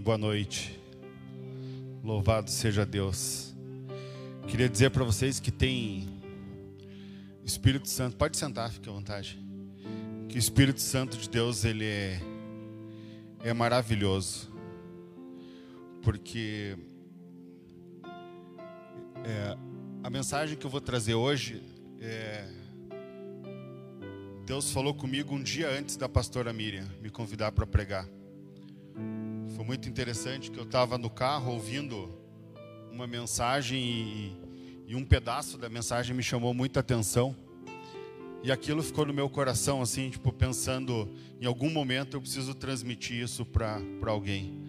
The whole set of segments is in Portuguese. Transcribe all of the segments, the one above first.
boa noite. Louvado seja Deus. Queria dizer para vocês que tem Espírito Santo. Pode sentar, fique à vontade. Que o Espírito Santo de Deus ele é é maravilhoso, porque é, a mensagem que eu vou trazer hoje é Deus falou comigo um dia antes da pastora Miriam me convidar para pregar. Foi muito interessante que eu estava no carro ouvindo uma mensagem e, e, um pedaço da mensagem me chamou muita atenção. E aquilo ficou no meu coração, assim, tipo, pensando, em algum momento eu preciso transmitir isso para alguém.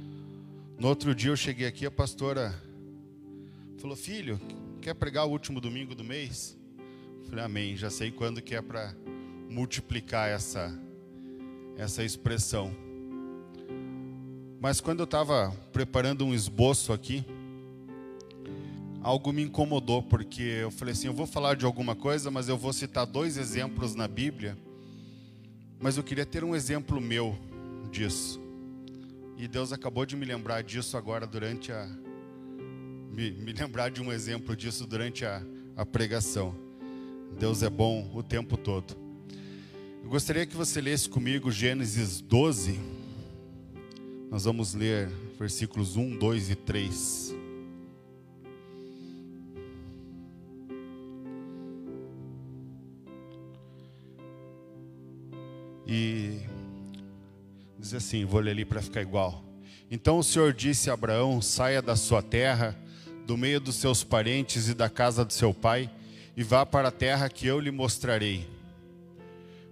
No outro dia eu cheguei aqui, a pastora falou, filho, quer pregar o último domingo do mês? Eu falei, amém, já sei quando que é para multiplicar essa, essa expressão. Mas quando eu estava preparando um esboço aqui, algo me incomodou, porque eu falei assim: eu vou falar de alguma coisa, mas eu vou citar dois exemplos na Bíblia, mas eu queria ter um exemplo meu disso. E Deus acabou de me lembrar disso agora durante a. Me, me lembrar de um exemplo disso durante a, a pregação. Deus é bom o tempo todo. Eu gostaria que você lesse comigo Gênesis 12. Nós vamos ler versículos 1, 2 e 3. E diz assim: vou ler ali para ficar igual. Então o Senhor disse a Abraão: saia da sua terra, do meio dos seus parentes e da casa do seu pai, e vá para a terra que eu lhe mostrarei.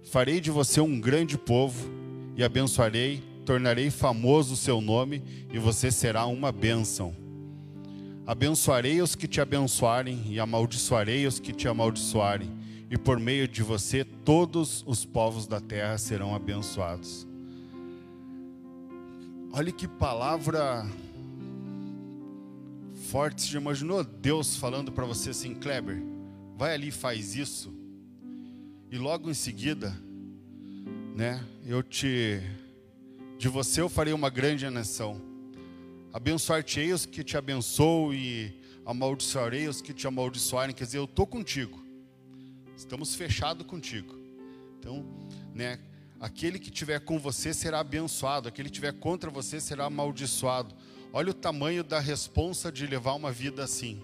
Farei de você um grande povo e abençoarei, tornarei famoso o seu nome e você será uma bênção. Abençoarei os que te abençoarem e amaldiçoarei os que te amaldiçoarem, e por meio de você todos os povos da terra serão abençoados. Olha que palavra forte. Você já imaginou Deus falando para você assim, Kleber, vai ali faz isso? E logo em seguida, né, eu te de você eu farei uma grande nação. Abençoar-te-ei os que te abençoam e amaldiçoarei os que te amaldiçoarem. Quer dizer, eu estou contigo. Estamos fechados contigo. Então, né, aquele que tiver com você será abençoado, aquele que tiver contra você será amaldiçoado. Olha o tamanho da responsa de levar uma vida assim.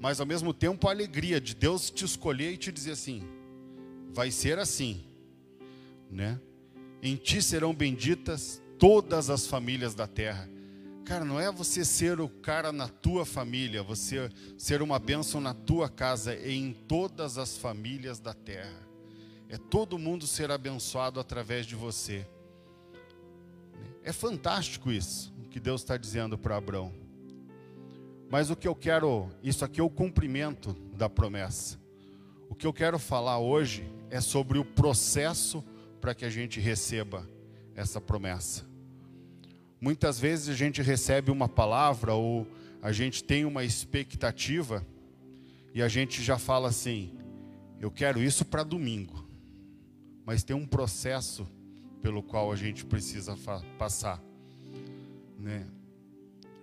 Mas ao mesmo tempo a alegria de Deus te escolher e te dizer assim: vai ser assim, né? Em ti serão benditas todas as famílias da terra. Cara, não é você ser o cara na tua família, você ser uma bênção na tua casa, é em todas as famílias da terra. É todo mundo ser abençoado através de você. É fantástico isso, o que Deus está dizendo para Abraão. Mas o que eu quero, isso aqui é o cumprimento da promessa. O que eu quero falar hoje é sobre o processo para que a gente receba essa promessa. Muitas vezes a gente recebe uma palavra ou a gente tem uma expectativa e a gente já fala assim: eu quero isso para domingo. Mas tem um processo pelo qual a gente precisa passar, né?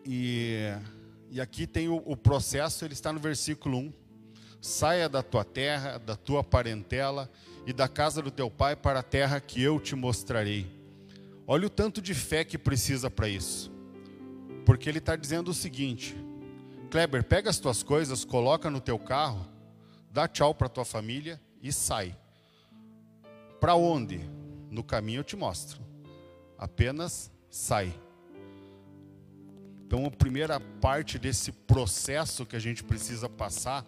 E, e aqui tem o, o processo, ele está no versículo 1 Saia da tua terra, da tua parentela e da casa do teu pai para a terra que eu te mostrarei. Olha o tanto de fé que precisa para isso. Porque ele está dizendo o seguinte: Kleber, pega as tuas coisas, coloca no teu carro, dá tchau para tua família e sai. Para onde? No caminho eu te mostro. Apenas sai. Então, a primeira parte desse processo que a gente precisa passar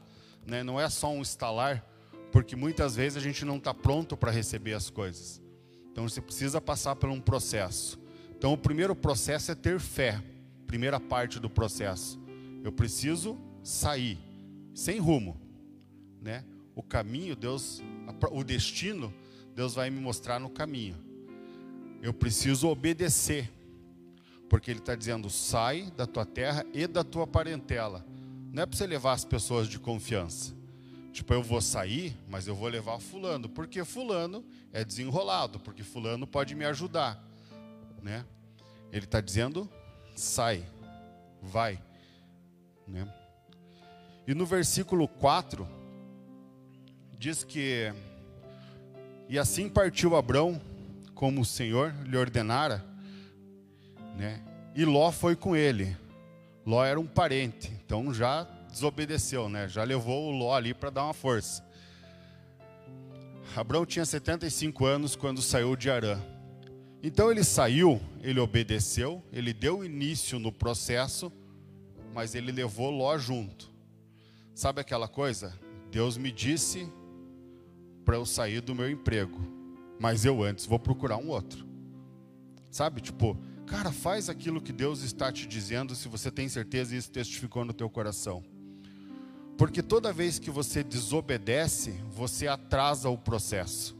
né? não é só um instalar, porque muitas vezes a gente não está pronto para receber as coisas. Então você precisa passar por um processo. Então o primeiro processo é ter fé, primeira parte do processo. Eu preciso sair, sem rumo, né? O caminho, Deus, o destino, Deus vai me mostrar no caminho. Eu preciso obedecer, porque Ele está dizendo: sai da tua terra e da tua parentela não é para você levar as pessoas de confiança. Tipo, eu vou sair, mas eu vou levar fulano, porque fulano é desenrolado, porque fulano pode me ajudar, né? Ele está dizendo, sai, vai. Né? E no versículo 4, diz que: E assim partiu Abrão, como o Senhor lhe ordenara, né? e Ló foi com ele. Ló era um parente, então já desobedeceu, né? já levou o Ló ali para dar uma força. Abrão tinha 75 anos quando saiu de Arã. Então ele saiu, ele obedeceu, ele deu início no processo, mas ele levou Ló junto. Sabe aquela coisa? Deus me disse para eu sair do meu emprego, mas eu antes vou procurar um outro. Sabe? Tipo, cara, faz aquilo que Deus está te dizendo se você tem certeza e isso testificou no teu coração. Porque toda vez que você desobedece, você atrasa o processo.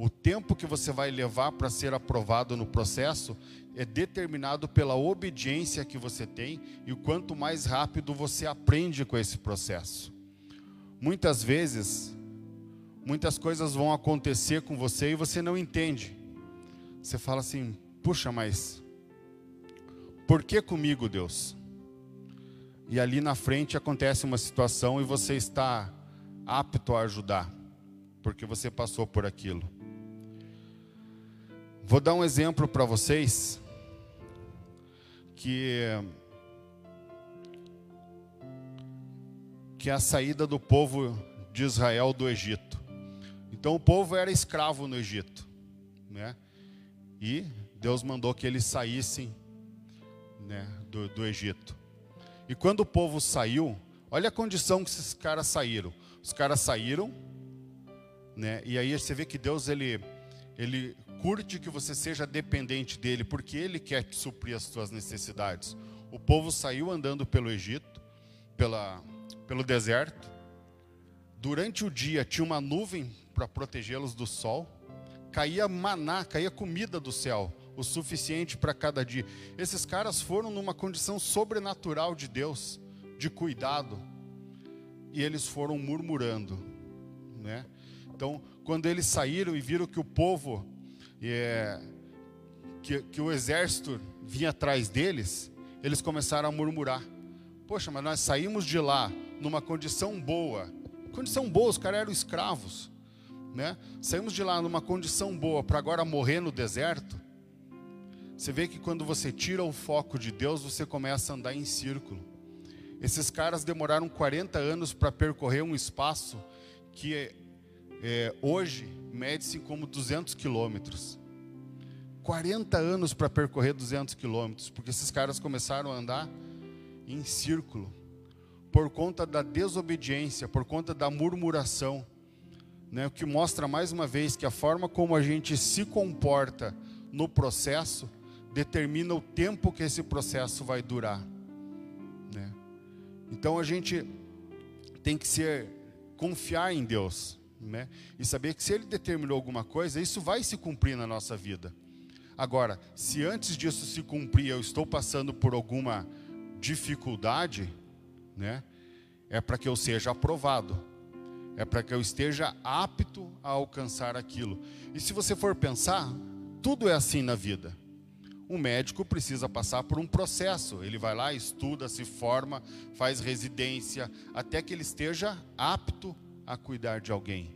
O tempo que você vai levar para ser aprovado no processo é determinado pela obediência que você tem e o quanto mais rápido você aprende com esse processo. Muitas vezes, muitas coisas vão acontecer com você e você não entende. Você fala assim: puxa, mas por que comigo, Deus? E ali na frente acontece uma situação e você está apto a ajudar, porque você passou por aquilo. Vou dar um exemplo para vocês que que é a saída do povo de Israel do Egito. Então o povo era escravo no Egito, né? E Deus mandou que eles saíssem, né, do, do Egito. E quando o povo saiu, olha a condição que esses caras saíram. Os caras saíram, né? E aí você vê que Deus ele ele curte que você seja dependente dele, porque ele quer te suprir as suas necessidades. O povo saiu andando pelo Egito, pela, pelo deserto. Durante o dia tinha uma nuvem para protegê-los do sol. Caía maná, caía comida do céu, o suficiente para cada dia. Esses caras foram numa condição sobrenatural de Deus, de cuidado. E eles foram murmurando, né? Então, quando eles saíram e viram que o povo é, que, que o exército vinha atrás deles, eles começaram a murmurar: Poxa, mas nós saímos de lá numa condição boa. Condição boa, os caras eram escravos. Né? Saímos de lá numa condição boa para agora morrer no deserto. Você vê que quando você tira o foco de Deus, você começa a andar em círculo. Esses caras demoraram 40 anos para percorrer um espaço que é, hoje mede-se como 200 quilômetros. 40 anos para percorrer 200 quilômetros, porque esses caras começaram a andar em círculo, por conta da desobediência, por conta da murmuração, né? o que mostra mais uma vez que a forma como a gente se comporta no processo determina o tempo que esse processo vai durar. Né? Então a gente tem que ser confiar em Deus né? e saber que se Ele determinou alguma coisa, isso vai se cumprir na nossa vida. Agora, se antes disso se cumprir, eu estou passando por alguma dificuldade, né? é para que eu seja aprovado, é para que eu esteja apto a alcançar aquilo. E se você for pensar, tudo é assim na vida. Um médico precisa passar por um processo. Ele vai lá, estuda, se forma, faz residência, até que ele esteja apto a cuidar de alguém.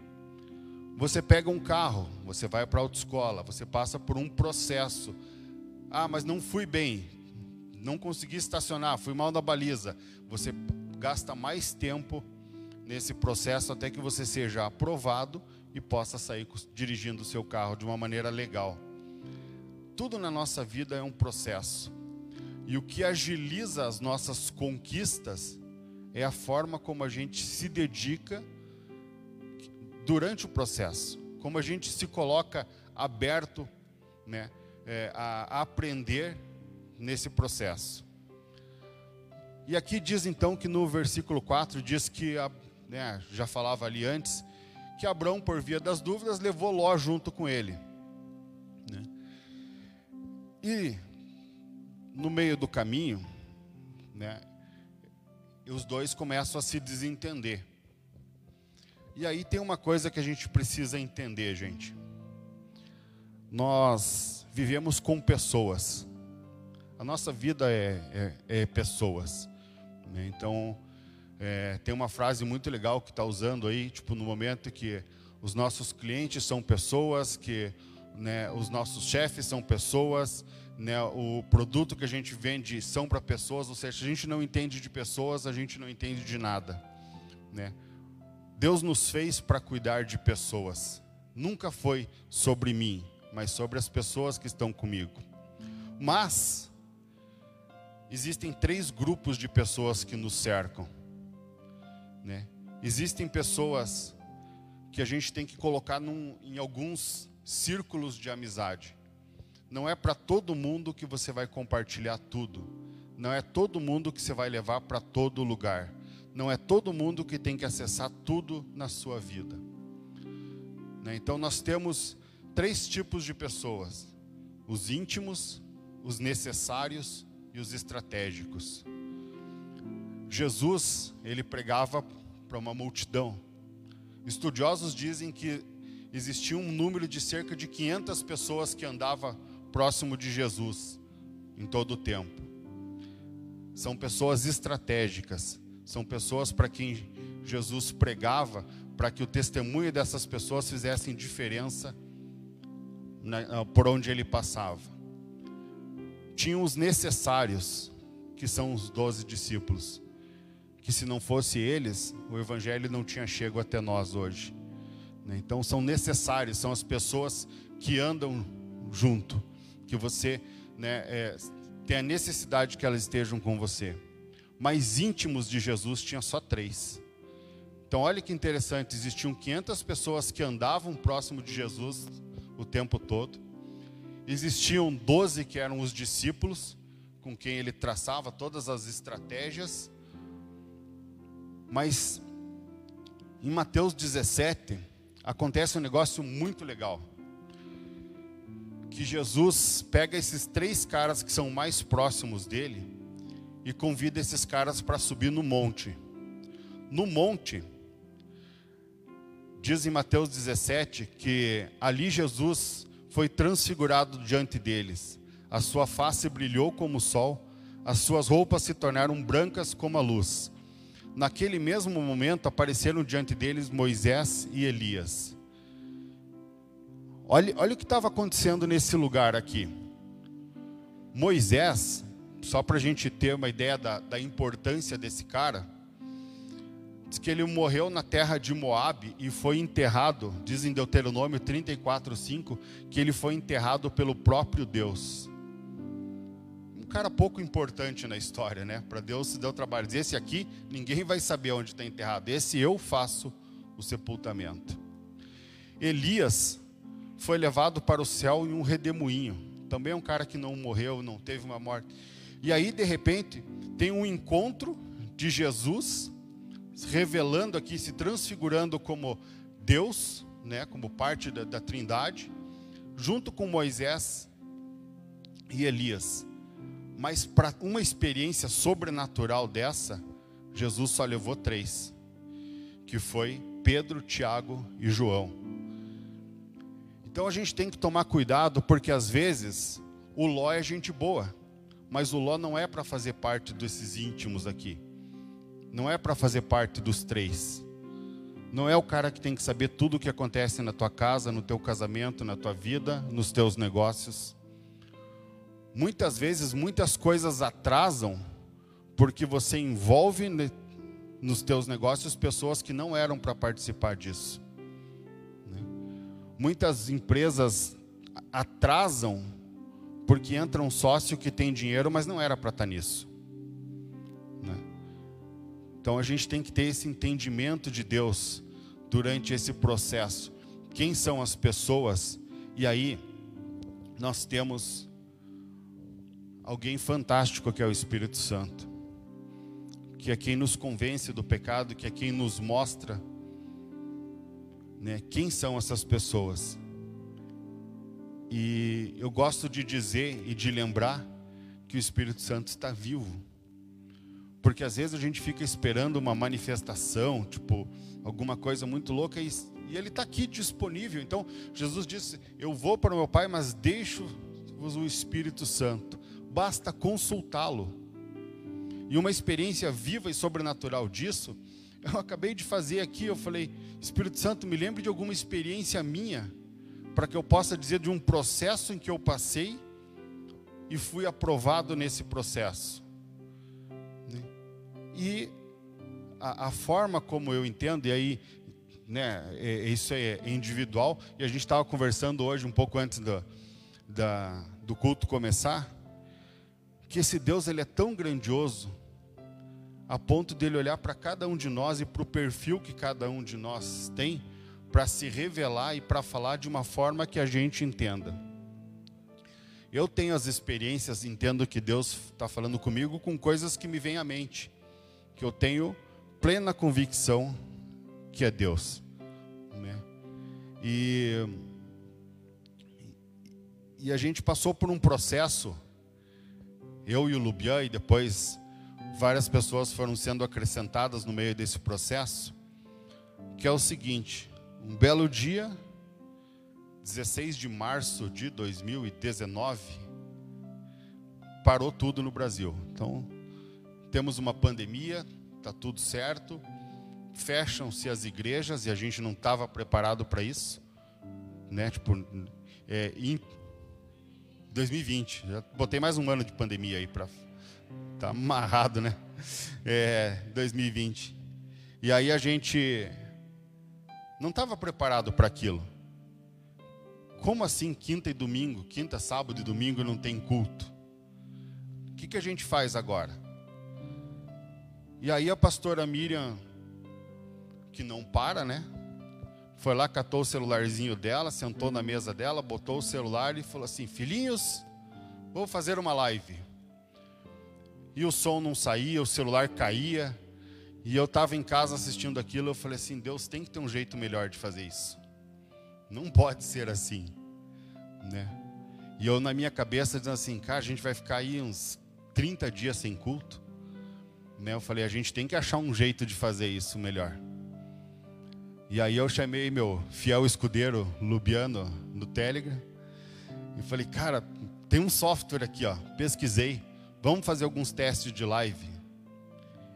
Você pega um carro, você vai para a autoescola, você passa por um processo. Ah, mas não fui bem, não consegui estacionar, fui mal na baliza. Você gasta mais tempo nesse processo até que você seja aprovado e possa sair dirigindo o seu carro de uma maneira legal. Tudo na nossa vida é um processo. E o que agiliza as nossas conquistas é a forma como a gente se dedica durante o processo, como a gente se coloca aberto né, é, a, a aprender nesse processo. E aqui diz então que no versículo 4 diz que, né, já falava ali antes, que Abraão, por via das dúvidas, levou Ló junto com ele. E no meio do caminho, né, os dois começam a se desentender. E aí tem uma coisa que a gente precisa entender, gente. Nós vivemos com pessoas. A nossa vida é, é, é pessoas. Né? Então, é, tem uma frase muito legal que está usando aí, tipo, no momento que os nossos clientes são pessoas, que né, os nossos chefes são pessoas, né, o produto que a gente vende são para pessoas, ou seja, se a gente não entende de pessoas, a gente não entende de nada. Né? Deus nos fez para cuidar de pessoas, nunca foi sobre mim, mas sobre as pessoas que estão comigo. Mas, existem três grupos de pessoas que nos cercam. Né? Existem pessoas que a gente tem que colocar num, em alguns círculos de amizade. Não é para todo mundo que você vai compartilhar tudo. Não é todo mundo que você vai levar para todo lugar. Não é todo mundo que tem que acessar tudo na sua vida. Né? Então nós temos três tipos de pessoas: os íntimos, os necessários e os estratégicos. Jesus, ele pregava para uma multidão. Estudiosos dizem que existia um número de cerca de 500 pessoas que andava próximo de Jesus em todo o tempo. São pessoas estratégicas, são pessoas para quem Jesus pregava, para que o testemunho dessas pessoas fizessem diferença na, por onde ele passava. Tinham os necessários, que são os doze discípulos que se não fosse eles, o evangelho não tinha chego até nós hoje. Né? Então são necessários, são as pessoas que andam junto, que você né, é, tem a necessidade que elas estejam com você. Mas íntimos de Jesus tinha só três. Então olha que interessante, existiam 500 pessoas que andavam próximo de Jesus o tempo todo. Existiam 12 que eram os discípulos, com quem ele traçava todas as estratégias mas em Mateus 17 acontece um negócio muito legal. Que Jesus pega esses três caras que são mais próximos dele e convida esses caras para subir no monte. No monte, diz em Mateus 17 que ali Jesus foi transfigurado diante deles. A sua face brilhou como o sol, as suas roupas se tornaram brancas como a luz. Naquele mesmo momento apareceram diante deles Moisés e Elias. Olha, olha o que estava acontecendo nesse lugar aqui. Moisés, só para a gente ter uma ideia da, da importância desse cara, diz que ele morreu na terra de Moabe e foi enterrado, diz em Deuteronômio 34:5, que ele foi enterrado pelo próprio Deus cara pouco importante na história, né? Para Deus se deu o trabalho. Esse aqui, ninguém vai saber onde está enterrado. Esse eu faço o sepultamento. Elias foi levado para o céu em um redemoinho. Também é um cara que não morreu, não teve uma morte. E aí, de repente, tem um encontro de Jesus, revelando aqui, se transfigurando como Deus, né, como parte da, da Trindade, junto com Moisés e Elias. Mas para uma experiência sobrenatural dessa, Jesus só levou três, que foi Pedro, Tiago e João. Então a gente tem que tomar cuidado, porque às vezes o Ló é gente boa, mas o Ló não é para fazer parte desses íntimos aqui. Não é para fazer parte dos três. Não é o cara que tem que saber tudo o que acontece na tua casa, no teu casamento, na tua vida, nos teus negócios. Muitas vezes muitas coisas atrasam porque você envolve nos teus negócios pessoas que não eram para participar disso. Né? Muitas empresas atrasam porque entra um sócio que tem dinheiro, mas não era para estar tá nisso. Né? Então a gente tem que ter esse entendimento de Deus durante esse processo. Quem são as pessoas? E aí nós temos alguém fantástico que é o Espírito Santo, que é quem nos convence do pecado, que é quem nos mostra né, quem são essas pessoas. E eu gosto de dizer e de lembrar que o Espírito Santo está vivo. Porque às vezes a gente fica esperando uma manifestação, tipo, alguma coisa muito louca, e, e ele está aqui disponível. Então, Jesus disse: Eu vou para o meu Pai, mas deixo-vos o Espírito Santo basta consultá-lo. E uma experiência viva e sobrenatural disso, eu acabei de fazer aqui. Eu falei, Espírito Santo, me lembre de alguma experiência minha, para que eu possa dizer de um processo em que eu passei e fui aprovado nesse processo. Né? E a, a forma como eu entendo, e aí né, é, isso é individual, e a gente estava conversando hoje, um pouco antes do, da, do culto começar, que esse Deus ele é tão grandioso, a ponto dele olhar para cada um de nós e para o perfil que cada um de nós tem, para se revelar e para falar de uma forma que a gente entenda. Eu tenho as experiências, entendo que Deus está falando comigo com coisas que me vêm à mente, que eu tenho plena convicção que é Deus. Né? E, e a gente passou por um processo, eu e o Lubian, e depois várias pessoas foram sendo acrescentadas no meio desse processo, que é o seguinte: um belo dia, 16 de março de 2019, parou tudo no Brasil. Então, temos uma pandemia, está tudo certo, fecham-se as igrejas e a gente não estava preparado para isso, né? Tipo, é, 2020, já botei mais um ano de pandemia aí para tá amarrado, né? É, 2020. E aí a gente não estava preparado para aquilo. Como assim quinta e domingo, quinta, sábado e domingo não tem culto? O que, que a gente faz agora? E aí a pastora Miriam, que não para, né? Foi lá, catou o celularzinho dela, sentou na mesa dela, botou o celular e falou assim: Filhinhos, vou fazer uma live. E o som não saía, o celular caía. E eu estava em casa assistindo aquilo, eu falei assim: Deus tem que ter um jeito melhor de fazer isso. Não pode ser assim, né? E eu na minha cabeça dizendo assim, cara, a gente vai ficar aí uns 30 dias sem culto. Né? Eu falei, a gente tem que achar um jeito de fazer isso melhor. E aí eu chamei meu fiel escudeiro Lubiano no Telegram e falei, cara, tem um software aqui, ó. Pesquisei, vamos fazer alguns testes de live.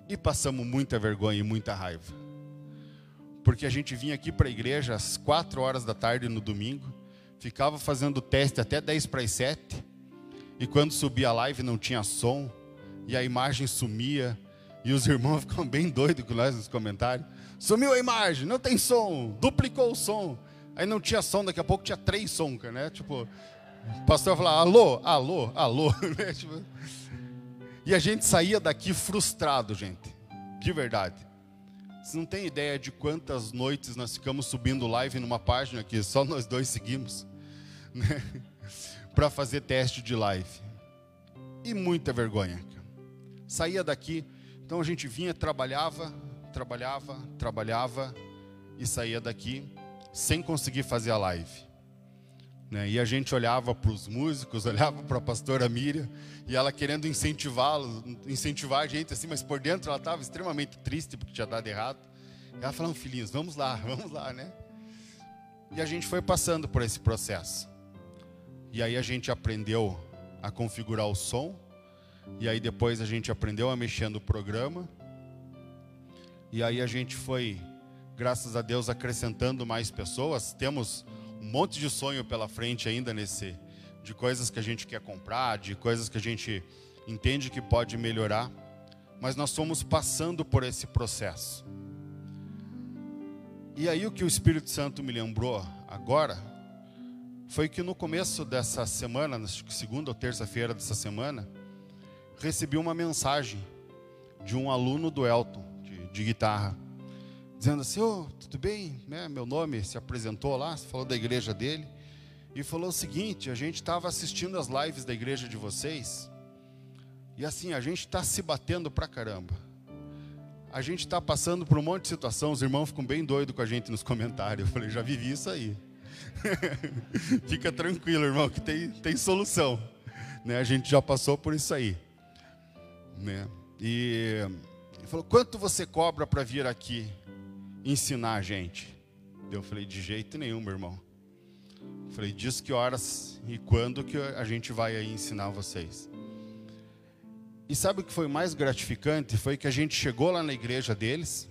E passamos muita vergonha e muita raiva. Porque a gente vinha aqui para a igreja às 4 horas da tarde no domingo, ficava fazendo teste até 10 para as 7, e quando subia a live não tinha som, e a imagem sumia, e os irmãos ficam bem doidos com nós nos comentários. Sumiu a imagem, não tem som, duplicou o som. Aí não tinha som, daqui a pouco tinha três sons, né? Tipo, o pastor falava, alô, alô, alô. Né? Tipo, e a gente saía daqui frustrado, gente. De verdade. Você não tem ideia de quantas noites nós ficamos subindo live numa página que só nós dois seguimos, né? Para fazer teste de live. E muita vergonha. Saía daqui, então a gente vinha, trabalhava, trabalhava, trabalhava e saía daqui sem conseguir fazer a live. Né? E a gente olhava para os músicos, olhava para a pastora Miriam, e ela querendo incentivá-los, incentivar a gente assim, mas por dentro ela estava extremamente triste porque tinha dado errado. E ela falou, filhinhos, vamos lá, vamos lá, né? E a gente foi passando por esse processo. E aí a gente aprendeu a configurar o som, e aí depois a gente aprendeu a mexer no programa, e aí a gente foi, graças a Deus, acrescentando mais pessoas. Temos um monte de sonho pela frente ainda nesse de coisas que a gente quer comprar, de coisas que a gente entende que pode melhorar, mas nós estamos passando por esse processo. E aí o que o Espírito Santo me lembrou agora foi que no começo dessa semana, segunda ou terça-feira dessa semana, recebi uma mensagem de um aluno do Elton, de, guitarra dizendo assim: oh, tudo bem? Né? Meu nome se apresentou lá, falou da igreja dele e falou o seguinte: a gente estava assistindo as lives da igreja de vocês e assim, a gente está se batendo pra caramba. A gente está passando por um monte de situação, os irmãos ficam bem doidos com a gente nos comentários. Eu falei, já vivi isso aí. Fica tranquilo, irmão, que tem, tem solução. Né? A gente já passou por isso aí. Né? E ele falou: quanto você cobra para vir aqui? ensinar a gente? Eu falei, de jeito nenhum, meu irmão. Eu falei, diz que horas e quando que a gente vai aí ensinar vocês. E sabe o que foi mais gratificante? Foi que a gente chegou lá na igreja deles,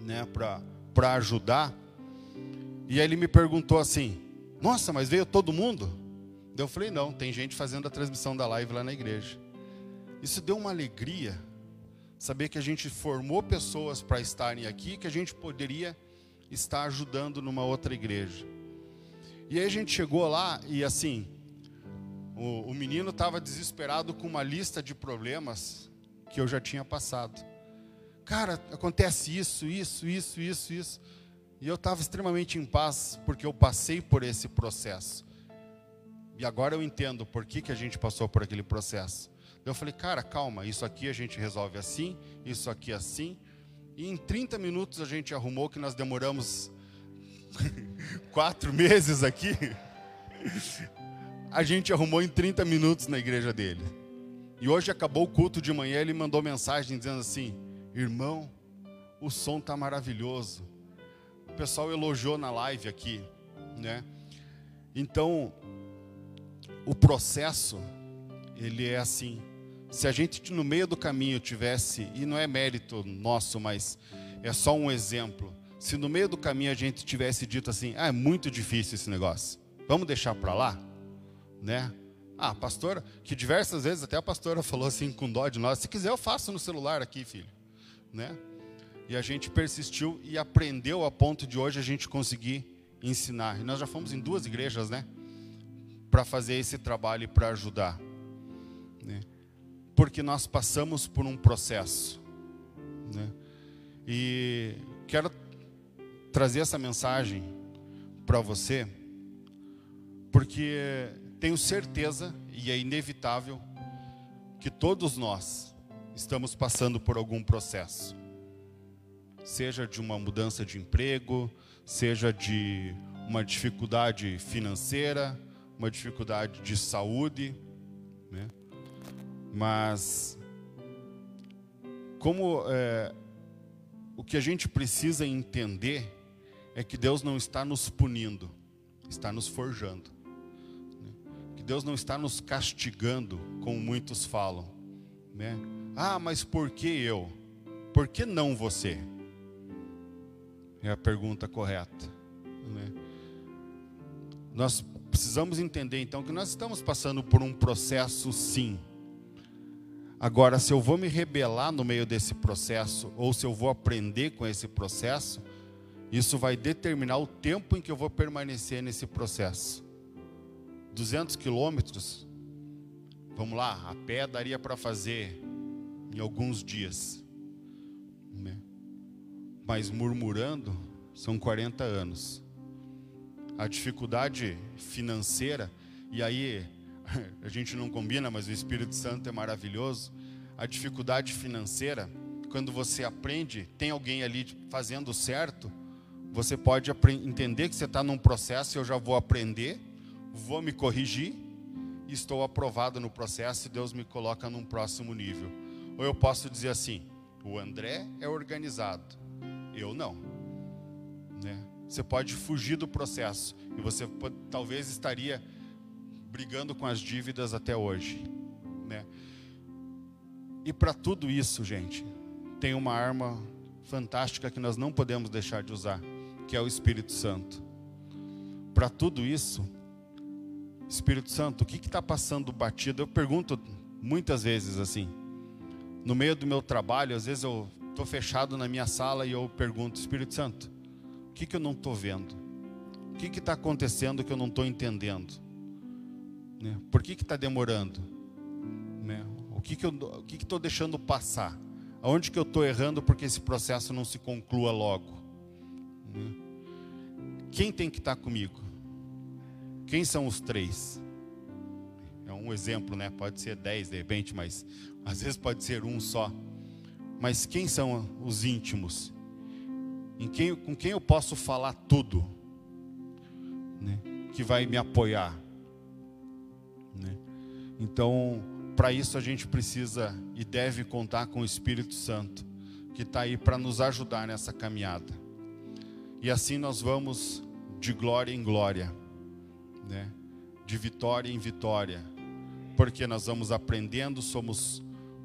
né, para ajudar. E aí ele me perguntou assim: Nossa, mas veio todo mundo? Eu falei: Não, tem gente fazendo a transmissão da live lá na igreja. Isso deu uma alegria, saber que a gente formou pessoas para estarem aqui, que a gente poderia estar ajudando numa outra igreja. E aí a gente chegou lá e assim, o, o menino estava desesperado com uma lista de problemas que eu já tinha passado. Cara, acontece isso, isso, isso, isso, isso. E eu estava extremamente em paz porque eu passei por esse processo. E agora eu entendo por que, que a gente passou por aquele processo. Eu falei, cara, calma, isso aqui a gente resolve assim, isso aqui assim. E em 30 minutos a gente arrumou que nós demoramos quatro meses aqui. A gente arrumou em 30 minutos na igreja dele. E hoje acabou o culto de manhã, ele mandou mensagem dizendo assim: Irmão, o som está maravilhoso. O pessoal elogiou na live aqui, né? Então, o processo, ele é assim. Se a gente no meio do caminho tivesse, e não é mérito nosso, mas é só um exemplo. Se no meio do caminho a gente tivesse dito assim: "Ah, é muito difícil esse negócio. Vamos deixar para lá", né? Ah, pastora, que diversas vezes até a pastora falou assim com dó de nós: "Se quiser eu faço no celular aqui, filho", né? E a gente persistiu e aprendeu a ponto de hoje a gente conseguir ensinar. E nós já fomos em duas igrejas, né? Para fazer esse trabalho e para ajudar, né? Porque nós passamos por um processo. Né? E quero trazer essa mensagem para você, porque tenho certeza, e é inevitável, que todos nós estamos passando por algum processo. Seja de uma mudança de emprego, seja de uma dificuldade financeira, uma dificuldade de saúde? Mas como é, o que a gente precisa entender é que Deus não está nos punindo, está nos forjando. Né? Que Deus não está nos castigando, como muitos falam. Né? Ah, mas por que eu? Por que não você? É a pergunta correta. Né? Nós precisamos entender então que nós estamos passando por um processo, sim Agora, se eu vou me rebelar no meio desse processo, ou se eu vou aprender com esse processo, isso vai determinar o tempo em que eu vou permanecer nesse processo. 200 quilômetros, vamos lá, a pé daria para fazer em alguns dias. Né? Mas murmurando, são 40 anos. A dificuldade financeira, e aí a gente não combina, mas o Espírito Santo é maravilhoso. A dificuldade financeira, quando você aprende, tem alguém ali fazendo certo, você pode entender que você está num processo, eu já vou aprender, vou me corrigir, estou aprovado no processo e Deus me coloca num próximo nível. Ou eu posso dizer assim: o André é organizado, eu não. Né? Você pode fugir do processo e você talvez estaria brigando com as dívidas até hoje, né? E para tudo isso, gente, tem uma arma fantástica que nós não podemos deixar de usar, que é o Espírito Santo. Para tudo isso, Espírito Santo, o que está passando batido? Eu pergunto muitas vezes assim, no meio do meu trabalho, às vezes eu estou fechado na minha sala e eu pergunto, Espírito Santo, o que, que eu não estou vendo? O que está acontecendo que eu não estou entendendo? Né? Por que está demorando? Né? O que, que eu estou deixando passar? Aonde que eu estou errando porque esse processo não se conclua logo? Né? Quem tem que estar tá comigo? Quem são os três? É um exemplo, né? Pode ser dez de repente, mas às vezes pode ser um só. Mas quem são os íntimos? Em quem, com quem eu posso falar tudo? Né? Que vai me apoiar? Né? Então, para isso a gente precisa e deve contar com o Espírito Santo, que está aí para nos ajudar nessa caminhada. E assim nós vamos de glória em glória, né? de vitória em vitória, porque nós vamos aprendendo, somos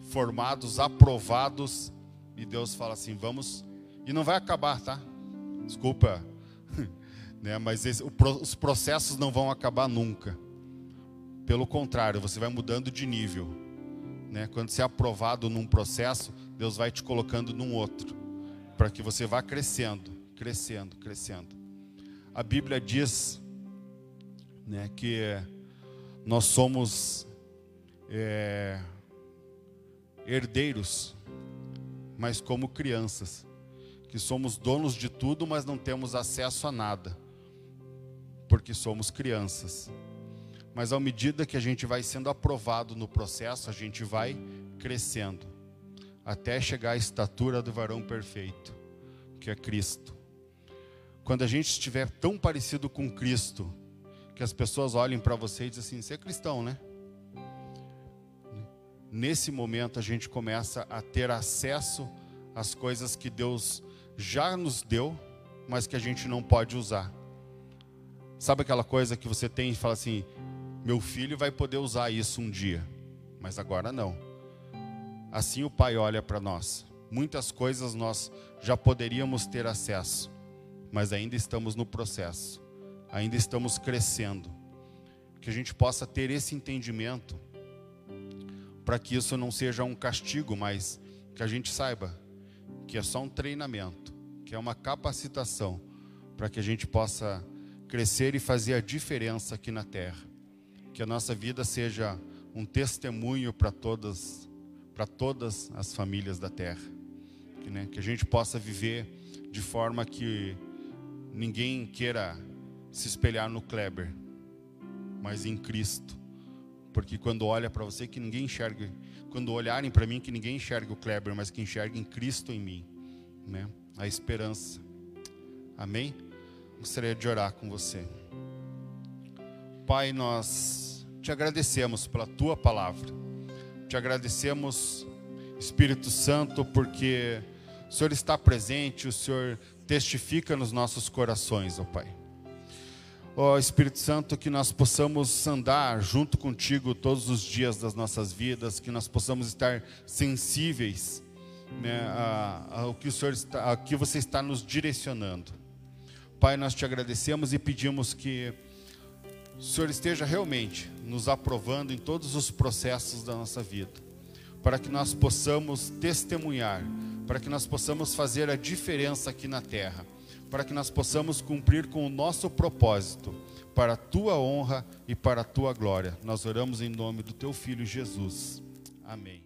formados, aprovados, e Deus fala assim: vamos. E não vai acabar, tá? Desculpa, né? mas esse, o, os processos não vão acabar nunca. Pelo contrário, você vai mudando de nível. Né? Quando você é aprovado num processo, Deus vai te colocando num outro, para que você vá crescendo, crescendo, crescendo. A Bíblia diz né, que nós somos é, herdeiros, mas como crianças, que somos donos de tudo, mas não temos acesso a nada, porque somos crianças. Mas à medida que a gente vai sendo aprovado no processo, a gente vai crescendo, até chegar à estatura do varão perfeito, que é Cristo. Quando a gente estiver tão parecido com Cristo, que as pessoas olhem para você e dizem assim: você é cristão, né? nesse momento a gente começa a ter acesso às coisas que Deus já nos deu, mas que a gente não pode usar. Sabe aquela coisa que você tem e fala assim: meu filho vai poder usar isso um dia, mas agora não. Assim o Pai olha para nós. Muitas coisas nós já poderíamos ter acesso, mas ainda estamos no processo, ainda estamos crescendo. Que a gente possa ter esse entendimento para que isso não seja um castigo, mas que a gente saiba que é só um treinamento, que é uma capacitação para que a gente possa crescer e fazer a diferença aqui na terra. Que a nossa vida seja um testemunho para todas, para todas as famílias da terra. Que, né, que a gente possa viver de forma que ninguém queira se espelhar no Kleber, mas em Cristo porque quando olha para você que ninguém enxerga, quando olharem para mim que ninguém enxerga o Kleber, mas que enxerguem Cristo em mim, né? A esperança. Amém? Gostaria de orar com você. Pai, nós te agradecemos pela tua palavra. Te agradecemos, Espírito Santo, porque o Senhor está presente, o Senhor testifica nos nossos corações, ó Pai ó oh, Espírito Santo, que nós possamos andar junto contigo todos os dias das nossas vidas, que nós possamos estar sensíveis né, ao que o Senhor está, ao que você está nos direcionando. Pai, nós te agradecemos e pedimos que o Senhor esteja realmente nos aprovando em todos os processos da nossa vida, para que nós possamos testemunhar, para que nós possamos fazer a diferença aqui na terra para que nós possamos cumprir com o nosso propósito, para a tua honra e para a tua glória. Nós oramos em nome do teu filho Jesus. Amém.